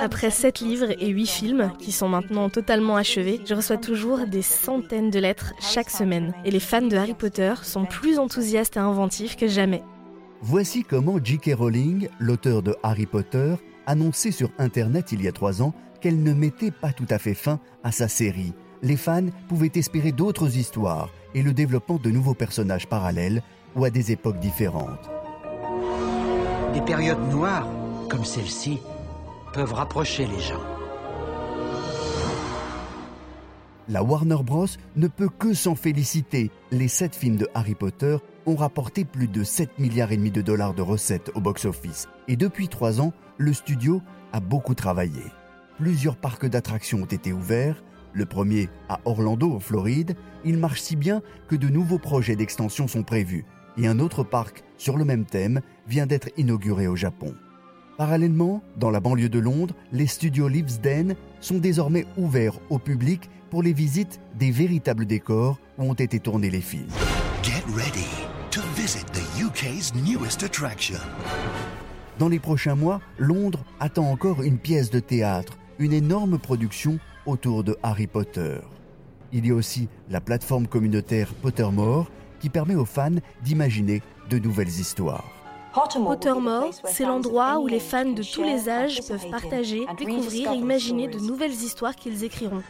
Après 7 livres et 8 films, qui sont maintenant totalement achevés, je reçois toujours des centaines de lettres chaque semaine. Et les fans de Harry Potter sont plus enthousiastes et inventifs que jamais. Voici comment J.K. Rowling, l'auteur de Harry Potter, annonçait sur Internet il y a trois ans qu'elle ne mettait pas tout à fait fin à sa série. Les fans pouvaient espérer d'autres histoires et le développement de nouveaux personnages parallèles ou à des époques différentes. Des périodes noires, comme celle-ci, peuvent rapprocher les gens. La Warner Bros. ne peut que s'en féliciter. Les sept films de Harry Potter ont rapporté plus de 7 milliards et demi de dollars de recettes au box-office. Et depuis trois ans, le studio a beaucoup travaillé. Plusieurs parcs d'attractions ont été ouverts. Le premier à Orlando, en Floride. Il marche si bien que de nouveaux projets d'extension sont prévus. Et un autre parc sur le même thème vient d'être inauguré au Japon. Parallèlement, dans la banlieue de Londres, les studios Livesden sont désormais ouverts au public pour les visites des véritables décors où ont été tournés les films. Get ready to visit the UK's newest attraction. Dans les prochains mois, Londres attend encore une pièce de théâtre, une énorme production autour de Harry Potter. Il y a aussi la plateforme communautaire Pottermore qui permet aux fans d'imaginer de nouvelles histoires. Pottermore, c'est l'endroit où les fans de tous les âges peuvent partager, découvrir et imaginer de nouvelles histoires qu'ils écriront.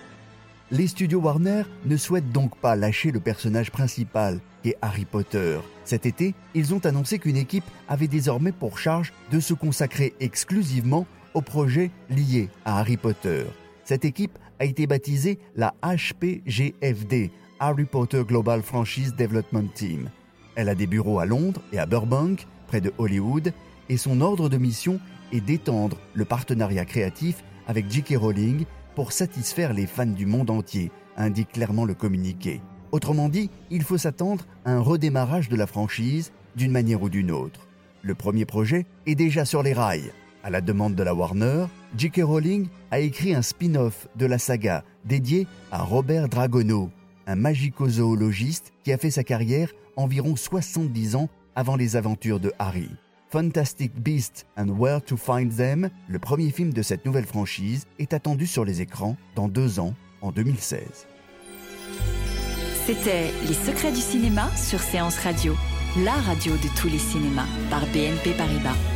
Les studios Warner ne souhaitent donc pas lâcher le personnage principal, qui est Harry Potter. Cet été, ils ont annoncé qu'une équipe avait désormais pour charge de se consacrer exclusivement aux projets liés à Harry Potter. Cette équipe a été baptisée la HPGFD, Harry Potter Global Franchise Development Team. Elle a des bureaux à Londres et à Burbank, près de Hollywood, et son ordre de mission est d'étendre le partenariat créatif avec J.K. Rowling pour satisfaire les fans du monde entier, indique clairement le communiqué. Autrement dit, il faut s'attendre à un redémarrage de la franchise d'une manière ou d'une autre. Le premier projet est déjà sur les rails. À la demande de la Warner, J.K. Rowling a écrit un spin-off de la saga dédié à Robert Dragono, un magico-zoologiste qui a fait sa carrière environ 70 ans avant les aventures de Harry. Fantastic Beasts and Where to Find Them, le premier film de cette nouvelle franchise, est attendu sur les écrans dans deux ans, en 2016. C'était Les secrets du cinéma sur Séance Radio, la radio de tous les cinémas par BNP Paribas.